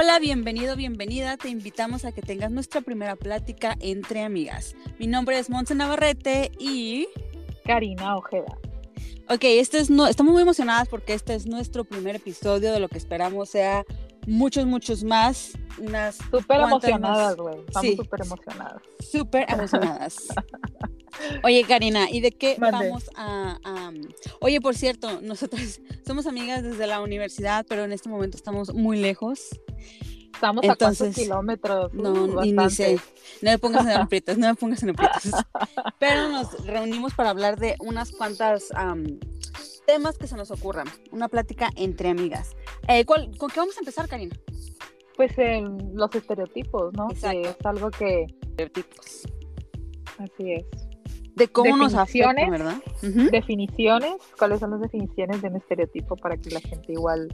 Hola, bienvenido, bienvenida. Te invitamos a que tengas nuestra primera plática entre amigas. Mi nombre es Monse Navarrete y... Karina Ojeda. Ok, este es no... estamos muy emocionadas porque este es nuestro primer episodio de lo que esperamos sea muchos, muchos más. Unas súper emocionadas, güey. Estamos súper emocionadas. Súper emocionadas. Oye, Karina, ¿y de qué vamos a, Oye, por cierto, nosotros somos amigas desde la universidad, pero en este momento estamos muy lejos. Estamos a cuántos kilómetros. No, ni, ni sé. No me pongas en aprietos, no me pongas en aprietos. Pero nos reunimos para hablar de unas cuantas temas que se nos ocurran. Una plática entre amigas. Eh, ¿Con qué vamos a empezar, Karina? Pues en los estereotipos, ¿no? Que es algo que... Estereotipos. Así es de cómo nos afecta, ¿verdad? Definiciones, cuáles son las definiciones de un estereotipo para que la gente igual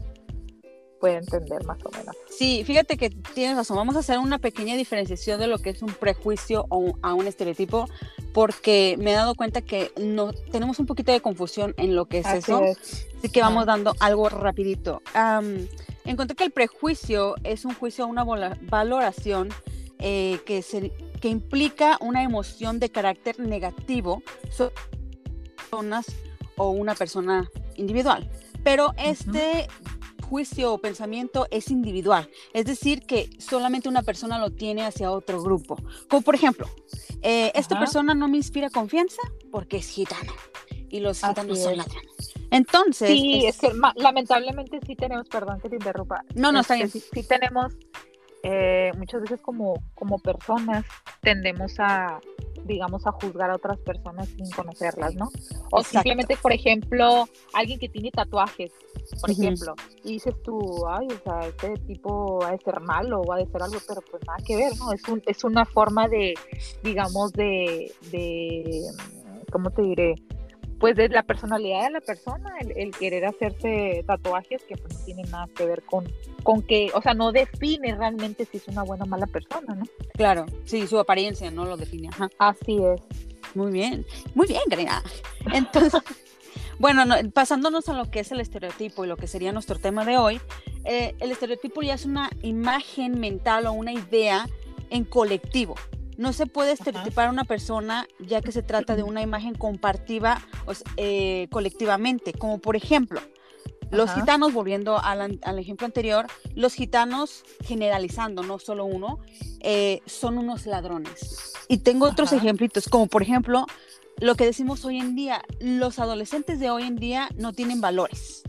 pueda entender más o menos. Sí, fíjate que tienes razón. Vamos a hacer una pequeña diferenciación de lo que es un prejuicio o a un estereotipo, porque me he dado cuenta que no tenemos un poquito de confusión en lo que es eso. Así que vamos dando algo rapidito. encontré que el prejuicio es un juicio, una valoración eh, que se que implica una emoción de carácter negativo sobre personas o una persona individual. Pero este juicio o pensamiento es individual, es decir, que solamente una persona lo tiene hacia otro grupo. Como por ejemplo, eh, esta persona no me inspira confianza porque es gitana y los gitanos son ladrones. Entonces. Sí, es, que lamentablemente sí tenemos, perdón que te interrumpa. No, no, está este, bien. sí tenemos eh, muchas veces como, como personas tendemos a, digamos, a juzgar a otras personas sin conocerlas, ¿no? O simplemente, por ejemplo, alguien que tiene tatuajes, por ejemplo, y dices tú, ay, o sea, este tipo va a ser malo o va a ser algo, pero pues nada que ver, ¿no? Es, un, es una forma de, digamos, de, de, ¿cómo te diré? Pues de la personalidad de la persona, el, querer hacerse tatuajes que pues, no tienen nada que ver con, con que, o sea, no define realmente si es una buena o mala persona, ¿no? Claro, sí, su apariencia no lo define. Así es. Muy bien, muy bien, Karina. Entonces, bueno, pasándonos a lo que es el estereotipo y lo que sería nuestro tema de hoy, eh, el estereotipo ya es una imagen mental o una idea en colectivo, no se puede estereotipar a una persona ya que se trata de una imagen compartida eh, colectivamente, como por ejemplo, los gitanos, volviendo al, ejemplo anterior, los gitanos, generalizando, no solo uno, eh, son unos ladrones. Y tengo otros ejemplitos, como por ejemplo, lo que decimos hoy en día, los adolescentes de hoy en día no tienen valores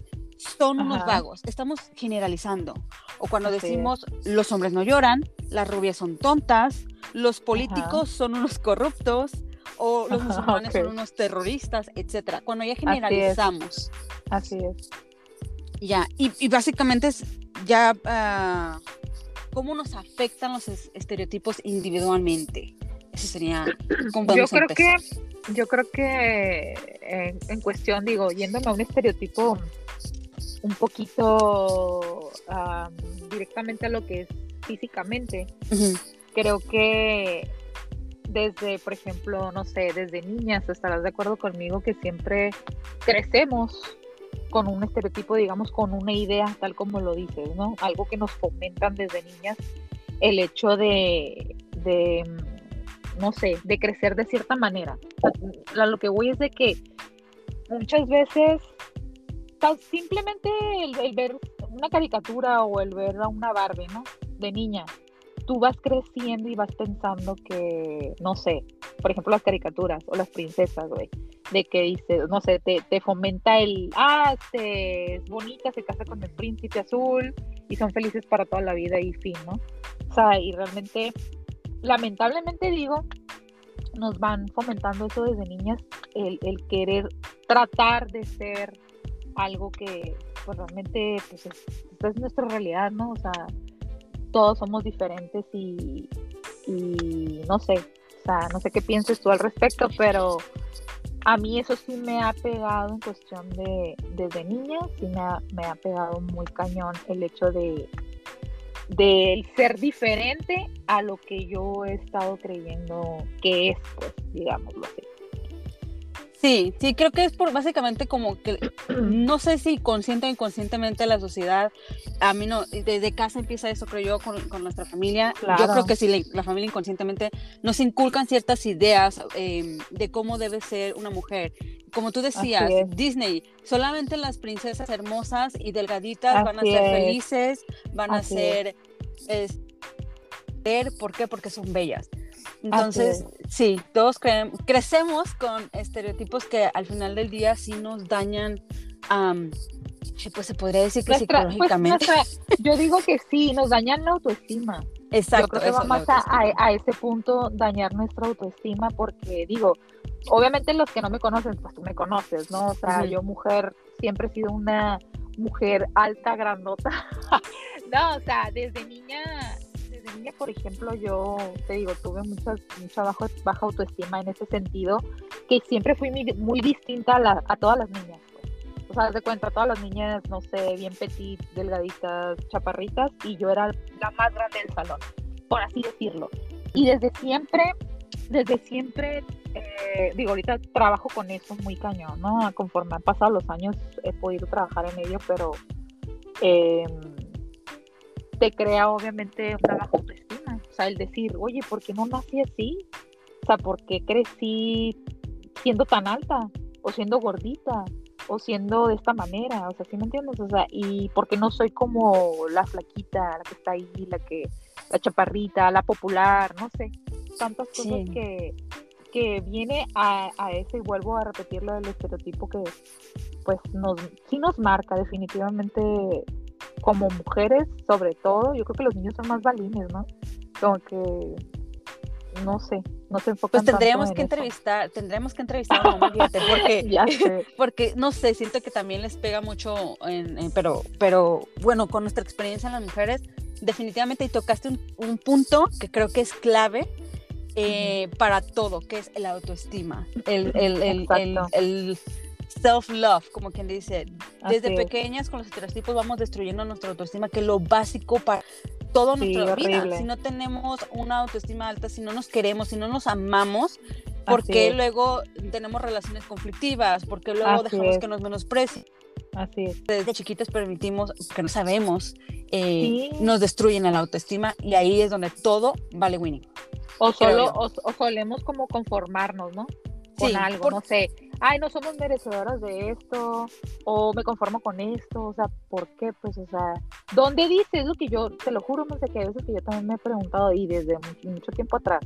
son unos vagos. Estamos generalizando. O cuando decimos los hombres no lloran, las rubias son tontas, los políticos son unos corruptos o los musulmanes son unos terroristas, etcétera. Cuando ya generalizamos. Así es. Ya, y, básicamente es ya uh, cómo nos afectan los estereotipos individualmente. Eso sería yo creo que yo creo que en, cuestión digo yéndome a un estereotipo un poquito directamente a lo que es físicamente. Creo que desde, por ejemplo, no sé, desde niñas, estarás de acuerdo conmigo que siempre crecemos con un estereotipo, digamos, con una idea, tal como lo dices, ¿no? Algo que nos fomentan desde niñas, el hecho de, de no sé, de crecer de cierta manera. lo que voy es de que muchas veces simplemente el, ver una caricatura o el ver a una Barbie, ¿no? De niña, tú vas creciendo y vas pensando que, no sé, por ejemplo las caricaturas o las princesas, güey, de que dice, no sé, te, te fomenta el, ah, este, es bonita, se casa con el príncipe azul y son felices para toda la vida y fin, ¿no? O sea, y realmente, lamentablemente digo, nos van fomentando eso desde niñas, el, el querer tratar de ser algo que pues, realmente pues, es, nuestra realidad, ¿no? O sea, todos somos diferentes y, no sé, o sea, no sé qué pienses tú al respecto, pero a mí eso sí me ha pegado en cuestión de, desde niña, sí me ha, me ha pegado muy cañón el hecho de, de ser diferente a lo que yo he estado creyendo que es, pues, digámoslo así. Sí, sí, creo que es por básicamente como que, no sé si consciente o inconscientemente la sociedad, a mí no, desde casa empieza eso, creo yo, con, nuestra familia. Yo creo que si la, familia inconscientemente nos inculcan ciertas ideas em, de cómo debe ser una mujer. Como tú decías, Disney, solamente las princesas hermosas y delgaditas van a ser felices, van a ser... Es, ¿Por qué? Porque son bellas. Entonces, sí, todos crecemos con estereotipos que al final del día sí nos dañan, pues se podría decir que pues, psicológicamente. yo digo que sí, nos dañan la autoestima. Exacto. Yo creo que va más a, ese punto dañar nuestra autoestima porque digo, obviamente los que no me conocen, pues tú me conoces, ¿no? O sea, yo mujer, siempre he sido una mujer alta, grandota. no, o sea, desde niña niña, por ejemplo, yo te digo, tuve mucha, mucha bajo, baja autoestima en ese sentido, que siempre fui muy, distinta a, a, todas las niñas. Pues. O sea, de cuenta, todas las niñas, no sé, bien petit, delgaditas, chaparritas, y yo era la más grande del salón, por así decirlo. Y desde siempre, desde siempre, eh, digo, ahorita trabajo con eso muy cañón, ¿no? Conforme han pasado los años he podido trabajar en ello, pero... Eh, te crea obviamente una baja autoestima. O sea, el decir, oye, ¿por qué no nací así? O sea, ¿por qué crecí siendo tan alta? O siendo gordita, o siendo de esta manera, o sea, ¿sí me entiendes? O sea, y porque no soy como la flaquita, la que está ahí, la que, la chaparrita, la popular, no sé, tantas cosas que, que viene a, a eso y vuelvo a repetirlo del estereotipo que pues nos, sí nos marca definitivamente como mujeres, sobre todo, yo creo que los niños son más balines, ¿no? Como que, no sé, no se enfocan Pues tendríamos que entrevistar, tendríamos que entrevistar a mamá, porque, porque, no sé, siento que también les pega mucho, en, pero, pero bueno, con nuestra experiencia en las mujeres, definitivamente y tocaste un, punto que creo que es clave eh, para todo, que es el autoestima, el, el, el, el self-love, como quien dice. Desde pequeñas con los estereotipos vamos destruyendo nuestra autoestima, que es lo básico para toda nuestra vida. Si no tenemos una autoestima alta, si no nos queremos, si no nos amamos, ¿por qué luego tenemos relaciones conflictivas? ¿Por qué luego dejamos que nos menosprecien? Así es. Desde chiquitas permitimos que no sabemos, eh, nos destruyen la autoestima y ahí es donde todo vale winning. O solo, o, solemos como conformarnos, ¿no? Con algo, no sé ay, no somos merecedoras de esto, o me conformo con esto, o sea, ¿por qué? Pues, o sea, ¿dónde dice? Es lo que yo, te lo juro, no sé qué, veces que yo también me he preguntado y desde mucho, tiempo atrás,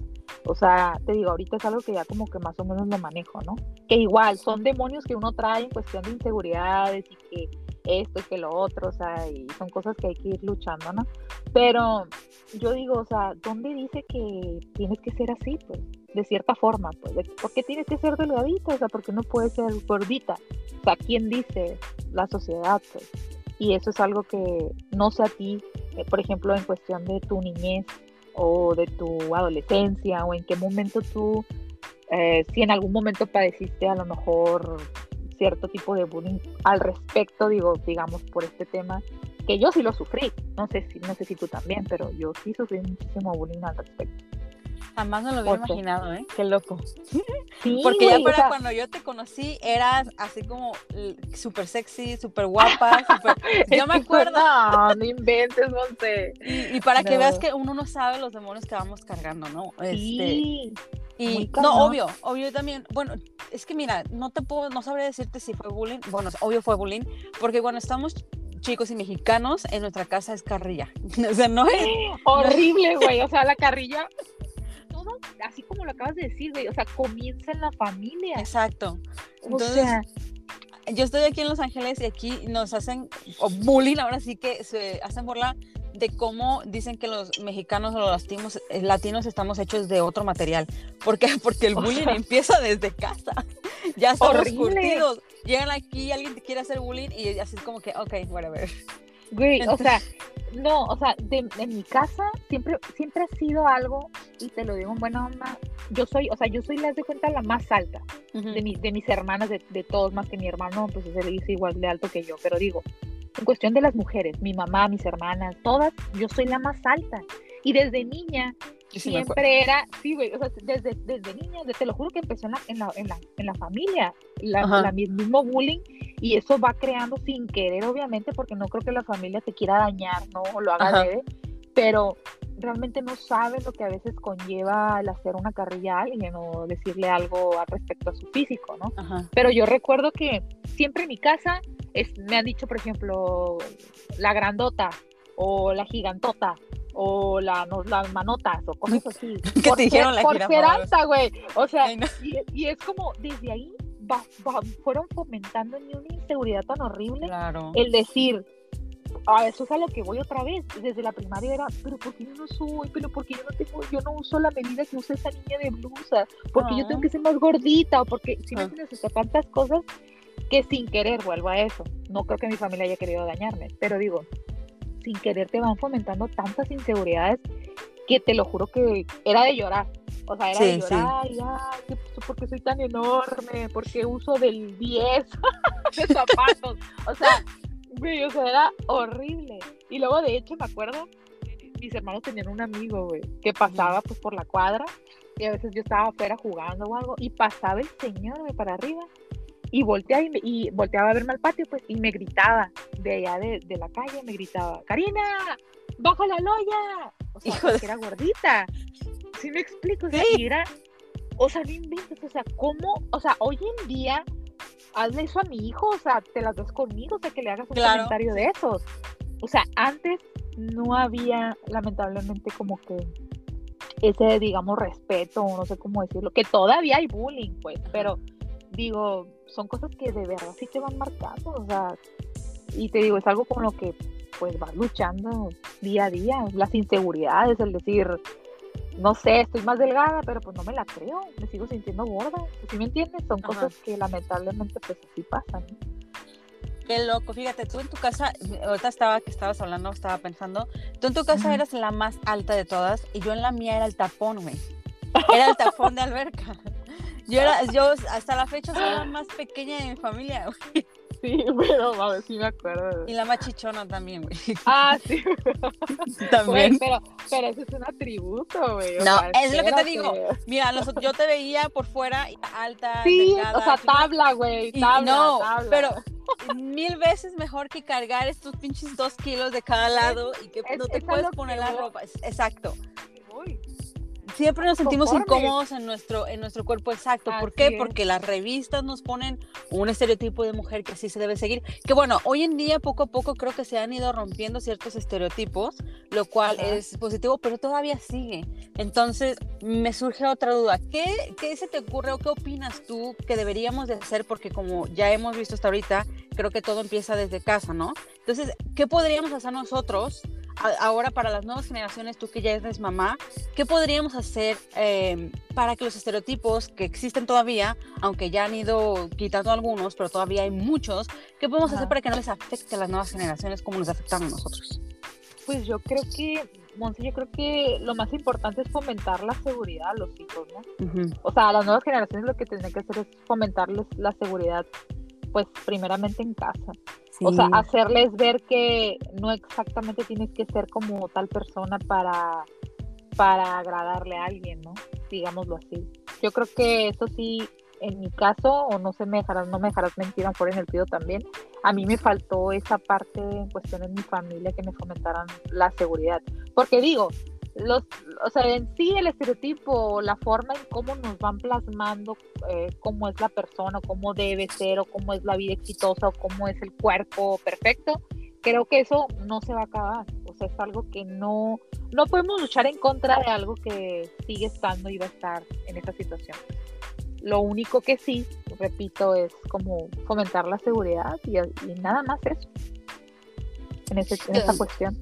o sea, te digo, ahorita es algo que ya como que más o menos lo manejo, ¿no? Que igual son demonios que uno trae en cuestión de inseguridades y que esto y que lo otro, o sea, y son cosas que hay que ir luchando, ¿no? Pero yo digo, o sea, ¿dónde dice que tienes que ser así? Pues, de cierta forma, pues, ¿por qué tienes que ser delgadita? O sea, ¿por qué no puedes ser gordita? O sea, ¿quién dice? La sociedad, pues. Y eso es algo que no sé a ti, eh, por ejemplo, en cuestión de tu niñez o de tu adolescencia o en qué momento tú, eh, si en algún momento padeciste a lo mejor cierto tipo de bullying al respecto, digo, digamos, por este tema, que yo sí lo sufrí, no sé si, no sé si tú también, pero yo sí sufrí muchísimo bullying al respecto. Jamás no lo había imaginado, ¿eh? Qué loco. Porque ya para cuando yo te conocí eras así como súper sexy, súper guapa. Yo me acuerdo. No, no inventes, Monte. Y, y para que veas que uno no sabe los demonios que vamos cargando, ¿no? Sí. Y no, obvio, obvio también. Bueno, es que mira, no te puedo, no sabré decirte si fue bullying. Bueno, obvio fue bullying, porque cuando estamos chicos y mexicanos, en nuestra casa es carrilla. O sea, no es. Horrible, güey. O sea, la carrilla así como lo acabas de decir, güey, o sea, comienza en la familia. Exacto. Entonces, yo estoy aquí en Los Ángeles y aquí nos hacen bullying, ahora sí que se hacen burla de cómo dicen que los mexicanos o los latinos, eh, latinos estamos hechos de otro material. ¿Por qué? Porque el bullying empieza desde casa. Ya estamos curtidos. Llegan aquí, alguien te quiere hacer bullying y así es como que, ok, whatever. Güey, o sea, no, o sea, de, en mi casa siempre, siempre ha sido algo, y te lo digo en buena onda, yo soy, o sea, yo soy, las de cuenta, la más alta de, mi, de mis hermanas, de, de, todos, más que mi hermano, pues es igual de alto que yo, pero digo, en cuestión de las mujeres, mi mamá, mis hermanas, todas, yo soy la más alta. Y desde niña siempre era, sí, güey, o sea, desde, desde niña, te lo juro que empezó en la, en la, en la, en la familia, la, mismo bullying, y eso va creando sin querer, obviamente, porque no creo que la familia te quiera dañar, ¿no? O lo haga de, pero realmente no saben lo que a veces conlleva el hacer una carrilla a alguien o decirle algo al respecto a su físico, ¿no? Pero yo recuerdo que siempre en mi casa es, me han dicho, por ejemplo, la grandota o la gigantota o la, las manotas o cosas así. ¿Qué te dijeron la Por ser güey. O sea, y, es como desde ahí fueron fomentando en mí una inseguridad tan horrible. Claro. El decir, a eso es a lo que voy otra vez. Desde la primaria era, pero ¿por qué yo no soy? Pero ¿por qué yo no tengo, yo no uso la medida que usa esa niña de blusa? Porque yo tengo que ser más gordita o porque si no tienes tantas cosas que sin querer vuelvo a eso. No creo que mi familia haya querido dañarme, pero digo, sin querer te van fomentando tantas inseguridades que te lo juro que era de llorar. O sea, era de llorar, sí. ay, ¿por qué soy tan enorme? ¿Por qué uso del 10 de zapatos? o sea, güey, o sea, era horrible. Y luego, de hecho, me acuerdo, mis hermanos tenían un amigo, güey, que pasaba pues por la cuadra y a veces yo estaba afuera jugando o algo y pasaba el señor, güey, para arriba y volteaba y, volteaba a verme al patio, pues, y me gritaba de allá de, la calle, me gritaba, Karina, baja la loya. O sea, era gordita. ¿Sí me explico? O sea, era, o sea, no inventes, o sea, ¿cómo? O sea, hoy en día, hazle eso a mi hijo, o sea, te las ves conmigo, o sea, que le hagas un comentario de esos. O sea, antes no había, lamentablemente, como que ese, digamos, respeto, no sé cómo decirlo, que todavía hay bullying, pues, pero digo, son cosas que de verdad sí te van marcando, o sea, y te digo, es algo con lo que pues vas luchando día a día, las inseguridades, el decir, no sé, estoy más delgada, pero pues no me la creo, me sigo sintiendo gorda, ¿sí me entiendes? Son cosas que lamentablemente pues así pasan. Qué loco, fíjate, tú en tu casa, ahorita estaba que estabas hablando, estaba pensando, tú en tu casa eras la más alta de todas y yo en la mía era el tapón, güey. Era el tapón de alberca. Yo, era, yo hasta la fecha soy la más pequeña de mi familia, güey. Sí, pero ver sí me acuerdo. Y la más chichona también, güey. Ah, sí. también. pero, pero eso es un atributo, güey. No, es lo que te digo. Mira, yo te veía por fuera alta, Sí, o sea, tabla, güey. Tabla, no, pero mil veces mejor que cargar estos pinches dos kilos de cada lado y que no te puedes poner la ropa. Exacto. Uy siempre nos sentimos incómodos en nuestro, en nuestro cuerpo exacto. ¿Por qué? Porque las revistas nos ponen un estereotipo de mujer que así se debe seguir. Que bueno, hoy en día poco a poco creo que se han ido rompiendo ciertos estereotipos, lo cual es positivo, pero todavía sigue. Entonces, me surge otra duda. ¿Qué, ¿Qué se te ocurre o qué opinas tú que deberíamos de hacer? Porque como ya hemos visto hasta ahorita, creo que todo empieza desde casa, ¿no? Entonces, ¿qué podríamos hacer nosotros? Ahora para las nuevas generaciones, tú que ya eres mamá, ¿qué podríamos hacer em, para que los estereotipos que existen todavía, aunque ya han ido quitando algunos, pero todavía hay muchos, ¿qué podemos hacer para que no les afecte a las nuevas generaciones como nos afectan a nosotros? Pues yo creo que, Monse, yo creo que lo más importante es fomentar la seguridad a los hijos, ¿no? O sea, a las nuevas generaciones lo que tienen que hacer es fomentarles la seguridad, pues primeramente en casa. O sea, hacerles ver que no exactamente tienes que ser como tal persona para, para agradarle a alguien, ¿no? Digámoslo así. Yo creo que eso sí, en mi caso, o no se me dejarás, no me dejarás mentir, por en el pido también, a mí me faltó esa parte en cuestión en mi familia que me fomentaran la seguridad. Porque digo, los, o sea, en sí el estereotipo, la forma en cómo nos van plasmando eh, cómo es la persona, cómo debe ser, o cómo es la vida exitosa, o cómo es el cuerpo perfecto, creo que eso no se va a acabar. O sea, es algo que no, no podemos luchar en contra de algo que sigue estando y va a estar en esa situación. Lo único que sí, repito, es como fomentar la seguridad y, y nada más eso en, ese, en cuestión.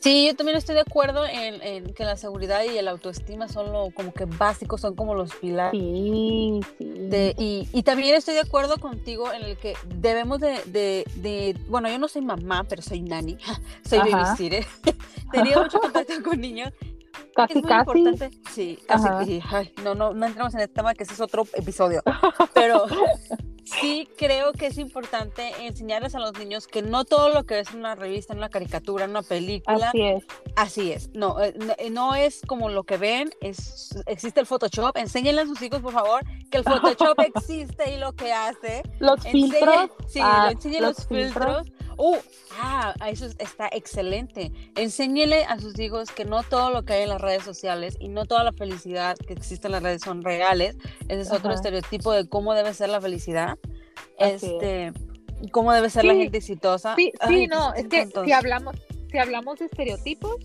Sí, yo también estoy de acuerdo en, que la seguridad y el autoestima son lo como que básicos, son como los pilares. Sí, sí. y, también estoy de acuerdo contigo en el que debemos de, bueno, yo no soy mamá, pero soy nani, soy babysitter. Tenía mucho contacto con niños casi, es muy casi. importante. Sí, casi. Sí, ay, no, no, no entramos en el tema que ese es otro episodio. Pero sí creo que es importante enseñarles a los niños que no todo lo que ves en una revista, en una caricatura, en una película, Así es. así es. No, eh, no, eh, no es como lo que ven, es, existe el Photoshop. Enséñenle a sus hijos, por favor, que el Photoshop existe y lo que hace. Los filtros. Sí, ah, enséñele los, filtros. Uh, ah, eso es- está excelente. Enséñele a sus hijos que no todo lo que hay en las redes sociales y no toda la felicidad que existe en las redes son reales. Ese es otro Ajá. estereotipo de cómo debe ser la felicidad. Así es. este, cómo debe ser la Sí, gente exitosa. Sí, Ay, sí, no, es que si hablamos, si hablamos de estereotipos,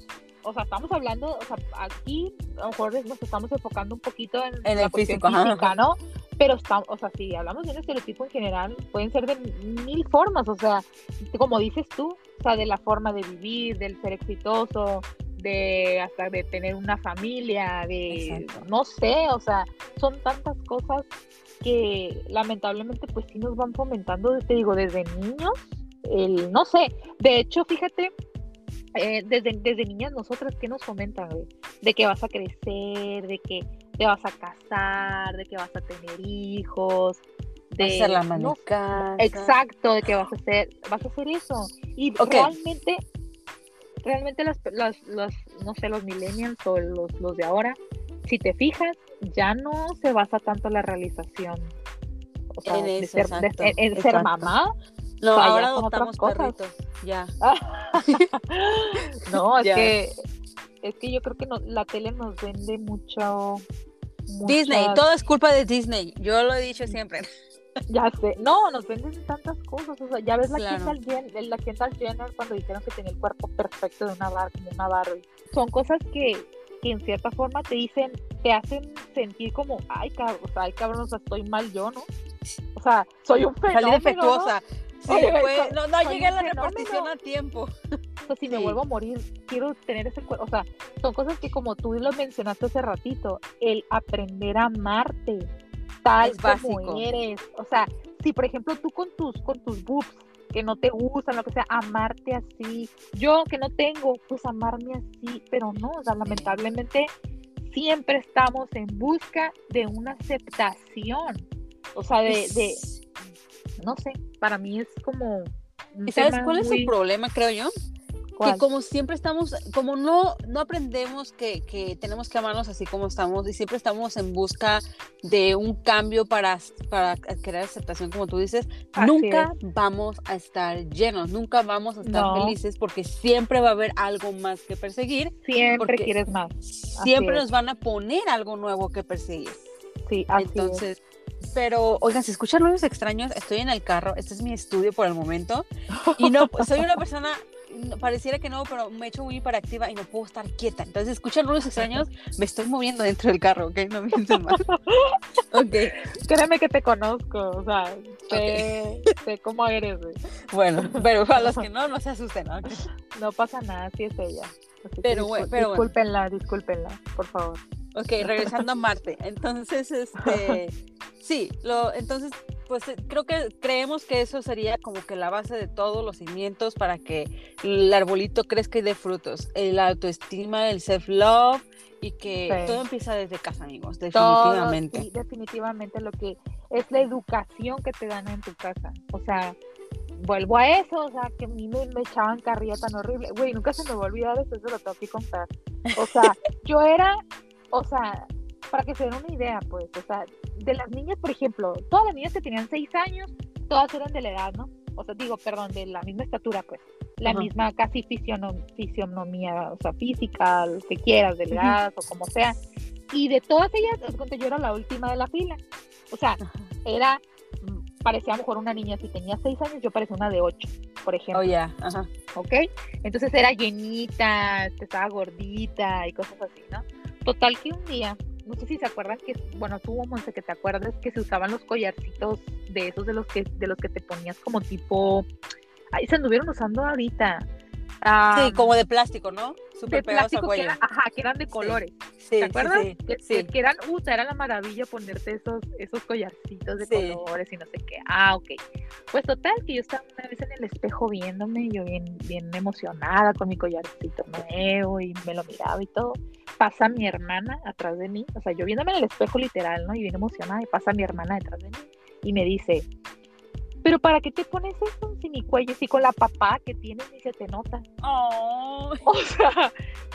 o sea, estamos hablando, o sea, aquí a lo mejor nos estamos enfocando un poquito en, En la el físico, física, ¿no? Pero estamos, o sea, si hablamos de un estereotipo en general, pueden ser de mil formas, o sea, como dices tú, o sea, de la forma de vivir, del ser exitoso, de hasta de tener una familia, de Exacto. no sé, o sea, son tantas cosas que lamentablemente pues sí nos van fomentando, te digo, desde niños, el, no sé, de hecho, fíjate, eh, desde, desde niñas nosotras, ¿qué nos fomentan, güey? De que vas a crecer, de que te vas a casar, de que vas a tener hijos, de... hacer la no. Exacto, de que vas a hacer, vas a hacer eso. Y realmente, realmente las, las, las, no sé, los millennials o los, los de ahora, si te fijas, ya no se basa tanto la realización. O sea, En eso, ser, de- en, en ser mamá. No, o sea, ahora son otras adoptamos perritos. Ya. no, es Ya. que es que yo creo que no- la tele nos vende mucho Disney, todo es culpa de Disney. Yo lo he dicho siempre. Ya sé, no, nos venden tantas cosas, o sea, ya ves la Claro. Kendall Jenner, la Kendall Jenner cuando dijeron que tenía el cuerpo perfecto de una bar, como una Barbie. Son cosas que, que en cierta forma te dicen, te hacen sentir como, ay cabrón, o sea, ay cabrón, o sea, estoy mal yo, ¿no? O sea, soy un fenómeno, Salí ¿no? defectuosa. Sí, Oye, fue- soy- no, no llegué a la fenómeno. repartición a tiempo. Si me vuelvo a morir, quiero tener ese cuerpo. O sea, son cosas que como tú lo mencionaste hace ratito, el aprender a amarte tal Es como básico. eres. O sea, si por ejemplo tú con tus, con tus boobs que no te gustan, lo que sea, amarte así. Yo que no tengo, pues amarme así, pero no, o sea, lamentablemente siempre estamos en busca de una aceptación. O sea, de, de no sé, para mí es como... ¿Y sabes cuál es el problema, creo yo? ¿Cuál? Que como siempre estamos, como no, no aprendemos que, que tenemos que amarnos así como estamos y siempre estamos en busca de un cambio para, para crear aceptación, como tú dices, Así nunca vamos a estar llenos, nunca vamos a estar No. felices porque siempre va a haber algo más que perseguir, Siempre quieres más. siempre es. nos van a poner algo nuevo que perseguir. Sí, así es. Entonces, pero oigan, si escuchan ruidos extraños, estoy en el carro, este es mi estudio por el momento y no, soy una persona, pareciera que no, pero me he hecho muy hiperactiva y no puedo estar quieta. Entonces, escuchan ruidos extraños, me estoy moviendo dentro del carro, ¿ok? No piensen mal. Ok, Créeme que te conozco, o sea, sé, sé cómo eres, güey. bueno, pero a los que no, no se asusten, ¿ok? No pasa nada, así es ella. Así Pero bueno, pero bueno. discúlpenla, discúlpenla, por favor. Ok, regresando a Marte. Entonces, este, sí, lo, entonces, pues eh, creo que creemos que eso sería como que la base de todos los cimientos para que el arbolito crezca y dé frutos. El autoestima, el self-love y que Sí. todo empieza desde casa, amigos, Todo, definitivamente. sí, definitivamente lo que es la educación que te dan en tu casa. O sea, vuelvo a eso, o sea, que a mí me, me echaban carrilla tan horrible. Güey, nunca se me va a olvidar eso, eso lo tengo que contar. O sea, yo era, o sea, para que se den una idea, pues, o sea, de las niñas, por ejemplo, todas las niñas que tenían seis años, todas eran de la edad, ¿no? O sea, digo, perdón, de la misma estatura, pues, la Ajá. misma casi fisionom- fisionomía, o sea, física, lo que quieras, delgadas o como sea. Y de todas ellas, yo era la última de la fila. O sea, Ajá. era, mm, parecía a lo mejor una niña, si tenía seis años, yo parecía una de ocho, por ejemplo. Oh, ya, ajá. ¿ok? Entonces era llenita, estaba gordita y cosas así, ¿no? Total que un día, no sé si se acuerdan que, bueno, tú, Monse, que te acuerdas que se usaban los collarcitos de esos de los que, de los que te ponías como tipo, ahí se anduvieron usando ahorita. Ah, Sí, como de plástico, ¿no? de pegados al plástico que era- ajá, que eran de colores. Sí, ¿Te acuerdas? sí, que, sí. que eran, puta, era la maravilla ponerte esos, esos collarcitos de colores y no sé qué. Ah, ok. Pues total, que yo estaba una vez en el espejo viéndome, yo bien, bien emocionada con mi collarcito nuevo y me lo miraba y todo. Pasa mi hermana atrás de mí, o sea, yo viéndome en el espejo literal, ¿no? Y bien emocionada, y pasa mi hermana detrás de mí y me dice, pero ¿para qué te pones eso si mi cuello, si con la papá que tienes ni se te nota? Oh. O sea,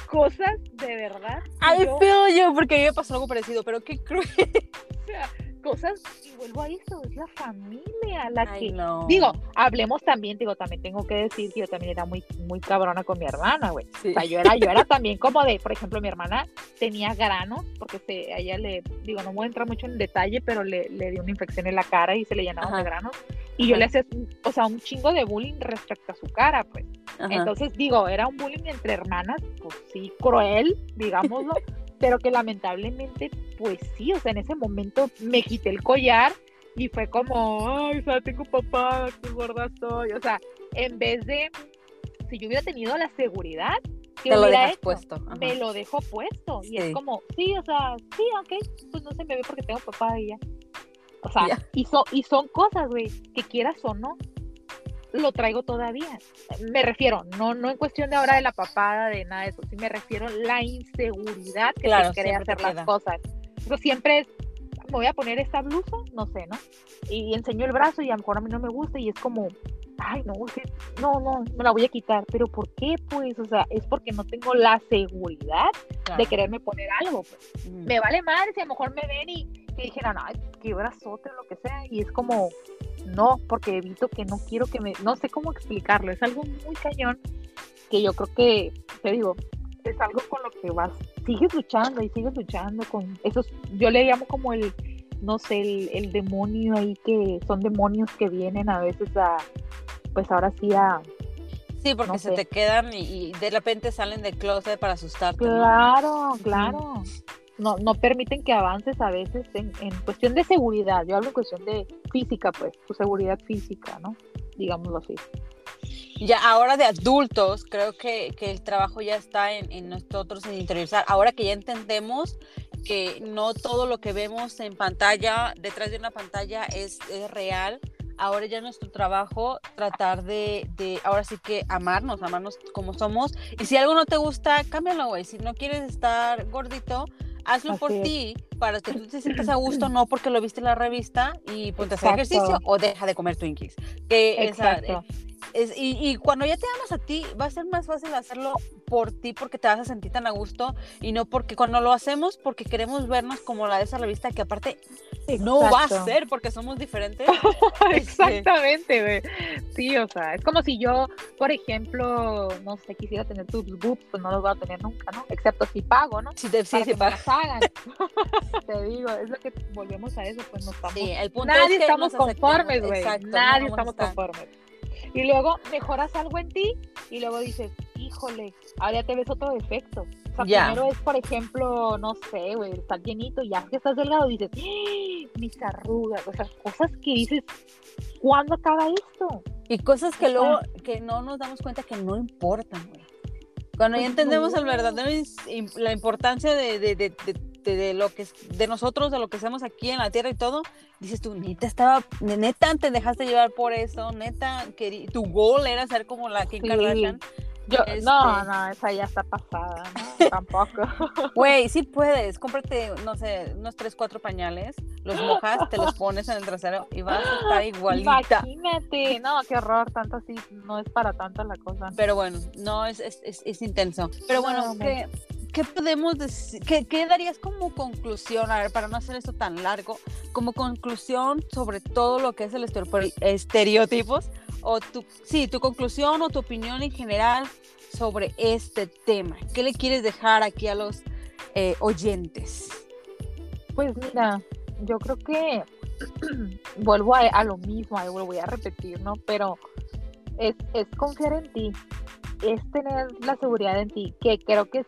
cosas de verdad. I feel you, porque a mí me pasó algo parecido, pero qué cruel. O sea, cosas, y vuelvo a eso, es la familia la Ay, que... no. Digo, hablemos también, digo, también tengo que decir que yo también era muy, muy cabrona con mi hermana, güey. Sí. O sea, yo era, yo era también como de, por ejemplo, mi hermana tenía granos, porque se, a ella le, digo, no voy a entrar mucho en detalle, pero le, le dio una infección en la cara y se le llenaron Ajá. de granos. Y yo Ajá. le hacía, o sea, un chingo de bullying respecto a su cara, pues. Ajá. Entonces, digo, era un bullying entre hermanas, pues sí, cruel, digámoslo, pero que lamentablemente, pues sí, o sea, en ese momento me quité el collar y fue como, ay, o sea, tengo papá, qué gorda soy. O sea, en vez de, si yo hubiera tenido la seguridad, ¿qué Te lo hubiera dejas hecho? puesto. ajá. Me lo dejo puesto. Y es como, sí, o sea, sí, ok, pues no se me ve porque tengo papá y ya. O sea, Ya. y, so- y son cosas, güey, que quieras o no, lo traigo todavía. Me refiero, no, no en cuestión de ahora de la papada, de nada de eso, sí me refiero a la inseguridad que Claro, te te hacer queda. las cosas. Pero siempre es, me voy a poner esta blusa, no sé, ¿no? Y enseño el brazo y a lo mejor a mí no me gusta y es como, ay, no, no, no, me la voy a quitar. Pero ¿por qué? Pues, o sea, es porque no tengo la seguridad Claro. de quererme poner algo. Pues. Ujú. Me vale madre si a lo mejor me ven y que dijeran, ay, qué brazote o lo que sea. Y es como, no, porque evito que no quiero que me, no sé cómo explicarlo. Es algo muy cañón que yo creo que, te digo, es algo con lo que vas, sigues luchando y sigues luchando con esos, yo le llamo como el, no sé, el, el demonio ahí que son demonios que vienen a veces a, pues ahora sí a, Sí, porque no se sé. te quedan y, y de repente salen del closet para asustarte. ¿no? Claro, claro. No, no permiten que avances a veces en, en cuestión de seguridad. Yo hablo en cuestión de física, pues, tu seguridad física, ¿no? Digámoslo así. Ya ahora de adultos, creo que, que el trabajo ya está en, en nosotros en interiorizar. Ahora que ya entendemos que no todo lo que vemos en pantalla, detrás de una pantalla, es, es real. Ahora ya nuestro trabajo tratar de, de, ahora sí que amarnos, amarnos como somos. Y si algo no te gusta, cámbialo, güey. Si no quieres estar gordito, hazlo Así por es. ti, para que tú te sientas a gusto, no porque lo viste en la revista y ponte a hacer ejercicio o deja de comer Twinkies. Que esa- Exacto. es- y, y cuando ya te amas a ti, va a ser más fácil hacerlo por ti porque te vas a sentir tan a gusto y no porque cuando lo hacemos porque queremos vernos como la de esa revista que aparte no va a Exacto. ser porque somos diferentes. Exactamente, güey. Sí, o sea, es como si yo, por ejemplo, no sé, quisiera tener tus boobs, pues no los voy a tener nunca, ¿no? Excepto si pago, ¿no? Si te, sí, sí, que me pa- las hagan. Te digo, es lo que volvemos a eso, pues no estamos sí, el punto Nadie es que estamos conformes, güey. exacto, no Nadie a estamos estar- conformes. Y luego mejoras algo en ti y luego dices, híjole, ahora ya te ves otro defecto. O sea, Ya. primero es, por ejemplo, no sé, güey, estás llenito y ya que estás delgado dices, "¡Ah! mis arrugas, o sea, cosas que dices, ¿cuándo acaba esto? Y cosas que luego que no nos damos cuenta que no importan, güey. Cuando ya Pues entendemos el no. verdadero is- im- la importancia de, de, de, de- de- de lo que de nosotros, de lo que hacemos aquí en la tierra y todo, dices tú, neta estaba, neta te dejaste llevar por eso, neta, querí- tu goal era ser como la Kim Sí. Kardashian. Yo, Este- no, no, esa ya está pasada, ¿no? Tampoco. Güey, sí puedes, cómprate, no sé, unos tres, cuatro pañales, los mojas, te los pones en el trasero y vas a estar igualita. Imagínate, no, qué horror, tanto así, no es para tanto la cosa. Pero bueno, no, es, es, es, es intenso. Pero bueno, No, no. ¿qué, qué podemos decir? ¿Qué, qué darías como conclusión? A ver, para no hacer esto tan largo, como conclusión sobre todo lo que es el estereotipo- estereotipos, o tu, sí, tu conclusión o tu opinión en general sobre este tema. ¿Qué le quieres dejar aquí a los eh, oyentes? Pues mira, yo creo que vuelvo a, lo mismo, ahí lo voy a repetir, ¿no? Pero es, es confiar en ti, es tener la seguridad en ti, que creo que es-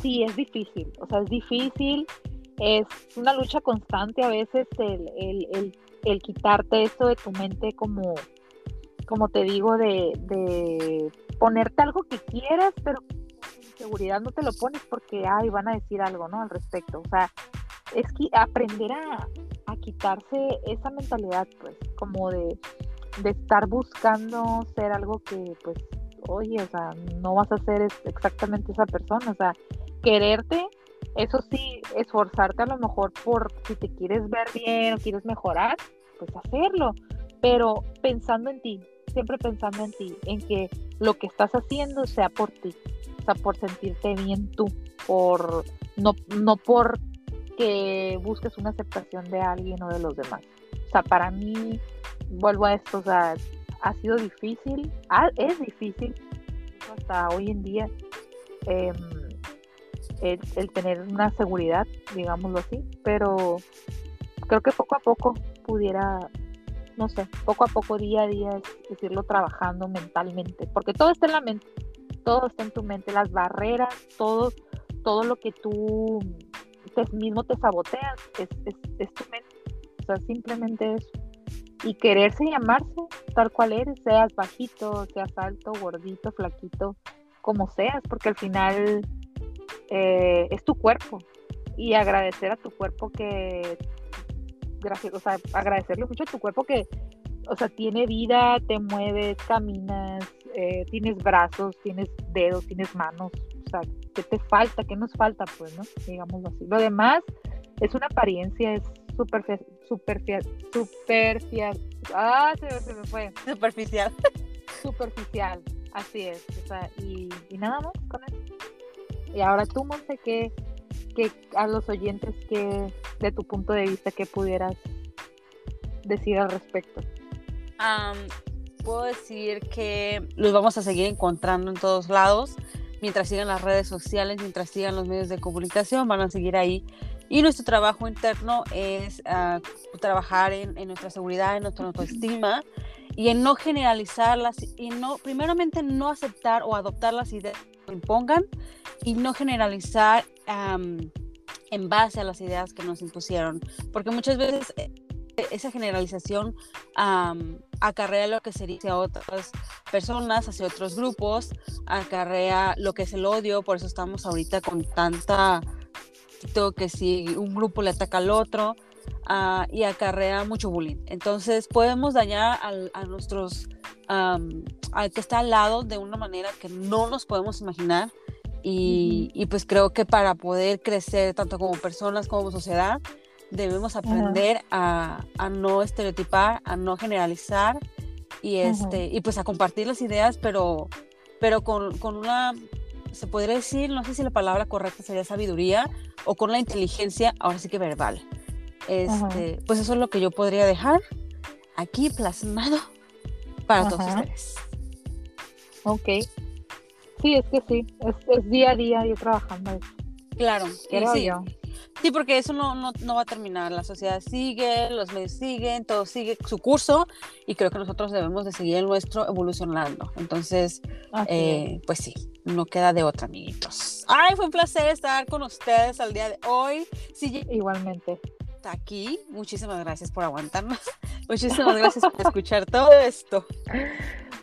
sí es difícil, o sea, es difícil, es una lucha constante a veces el, el, el, el quitarte esto de tu mente como, como te digo, de, de ponerte algo que quieras, pero con seguridad no te lo pones porque, ay, van a decir algo, ¿no? Al respecto, o sea, es que aprender a, a quitarse esa mentalidad, pues, como de, de estar buscando ser algo que, pues, oye, o sea, no vas a ser exactamente esa persona, o sea, quererte, eso sí, esforzarte a lo mejor por si te quieres ver bien o quieres mejorar, pues hacerlo, pero pensando en ti, siempre pensando en ti, en que lo que estás haciendo sea por ti, o sea, por sentirte bien tú, por no, no por que busques una aceptación de alguien o de los demás. O sea, para mí, vuelvo a esto, o sea, ha sido difícil, es difícil hasta hoy en día em, el, tener una seguridad, digámoslo así, pero creo que poco a poco pudiera, no sé, poco a poco, día a día, es irlo trabajando mentalmente, porque todo está en la mente, todo está en tu mente, las barreras, todo, todo lo que tú mismo te saboteas, es, es, tu mente, o sea, simplemente eso. Y quererse y amarse tal cual eres, seas bajito, seas alto, gordito, flaquito, como seas, porque al final eh, es tu cuerpo. Y agradecer a tu cuerpo que, gracias, o sea, agradecerle mucho a tu cuerpo que, o sea, tiene vida, te mueves, caminas, eh, tienes brazos, tienes dedos, tienes manos, o sea, ¿qué te falta? ¿Qué nos falta? Pues, ¿no? Digámoslo así. Lo demás es una apariencia, es superficial, superficial, superficial, ah, se, me fue. Superficial. Superficial, así es. O sea, y, nada más con eso. Y ahora tú, Monse, que, que a los oyentes que de tu punto de vista que pudieras decir al respecto. puedo decir que los vamos a seguir encontrando en todos lados mientras sigan las redes sociales, mientras sigan los medios de comunicación, van a seguir ahí. Y nuestro trabajo interno es ah, trabajar en, nuestra seguridad, en nuestra autoestima y en no generalizarlas y no, primeramente no aceptar o adoptar las ideas que impongan y no generalizar en base a las ideas que nos impusieron. Porque muchas veces eh, esa generalización acarrea lo que sería hacia otras personas, hacia otros grupos, acarrea lo que es el odio, por eso estamos ahorita con tanta que si un grupo le ataca al otro ah, y acarrea mucho bullying. Entonces podemos dañar a nuestros, al que está al lado de una manera que no nos podemos imaginar. Y, y, pues creo que para poder crecer tanto como personas como sociedad, debemos aprender a, no estereotipar, a no generalizar y, este, y pues a compartir las ideas, pero, pero con, una, se podría decir, no sé si la palabra correcta sería sabiduría o con la inteligencia, ahora sí que verbal. Este, Pues eso es lo que yo podría dejar aquí plasmado para todos ustedes. Ok. Sí, es que sí, es, día a día ir trabajando Claro, sí. Sí, porque eso no, no, va a terminar. La sociedad sigue, los medios siguen, todo sigue su curso y creo que nosotros debemos de seguir el nuestro evolucionando. Entonces, eh, pues sí, no queda de otra, amiguitos. Ay, fue un placer estar con ustedes al día de hoy. Sí, Igualmente. Aquí. Muchísimas gracias por aguantarnos. Muchísimas gracias por escuchar todo esto.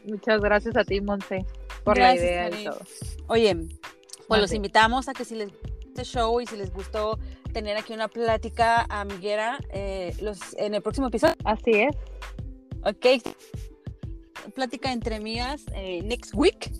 Muchas gracias a ti, Monse, por la idea y todo. Oye, pues los invitamos a que si les este show y si les gustó tener aquí una plática amiguera eh, los, en el próximo episodio. Así es. Ok. Plática entre mías eh, next week.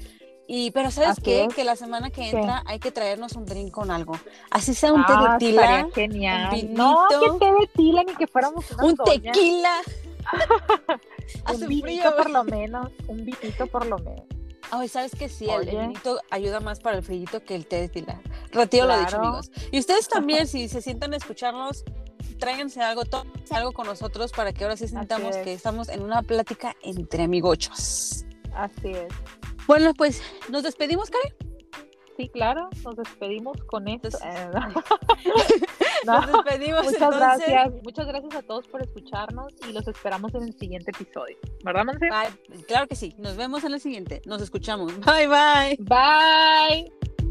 Y, pero ¿sabes qué? Que la semana que entra hay que traernos un drink con algo. Así sea un té de ah, tila. Genial. no, que té de tila ni que fuéramos Un tequila. un vinito por lo menos. Un vinito por lo menos. Ay, ¿sabes qué? Sí, el, vinito ayuda más para el frío que el té de tila. Retiro lo dicho, amigos. Y ustedes también, si se sientan a escucharnos, tráiganse algo, algo con nosotros para que ahora sí sintamos que estamos en una plática entre amigochos. Así es. Bueno, pues, ¿nos despedimos, Karen? Sí, claro, nos despedimos con esto. Eh, nos despedimos. Muchas gracias. Muchas gracias a todos por escucharnos y los esperamos en el siguiente episodio. ¿Verdad, Monse? Claro que sí. Nos vemos en el siguiente. Nos escuchamos. Bye, bye. Bye.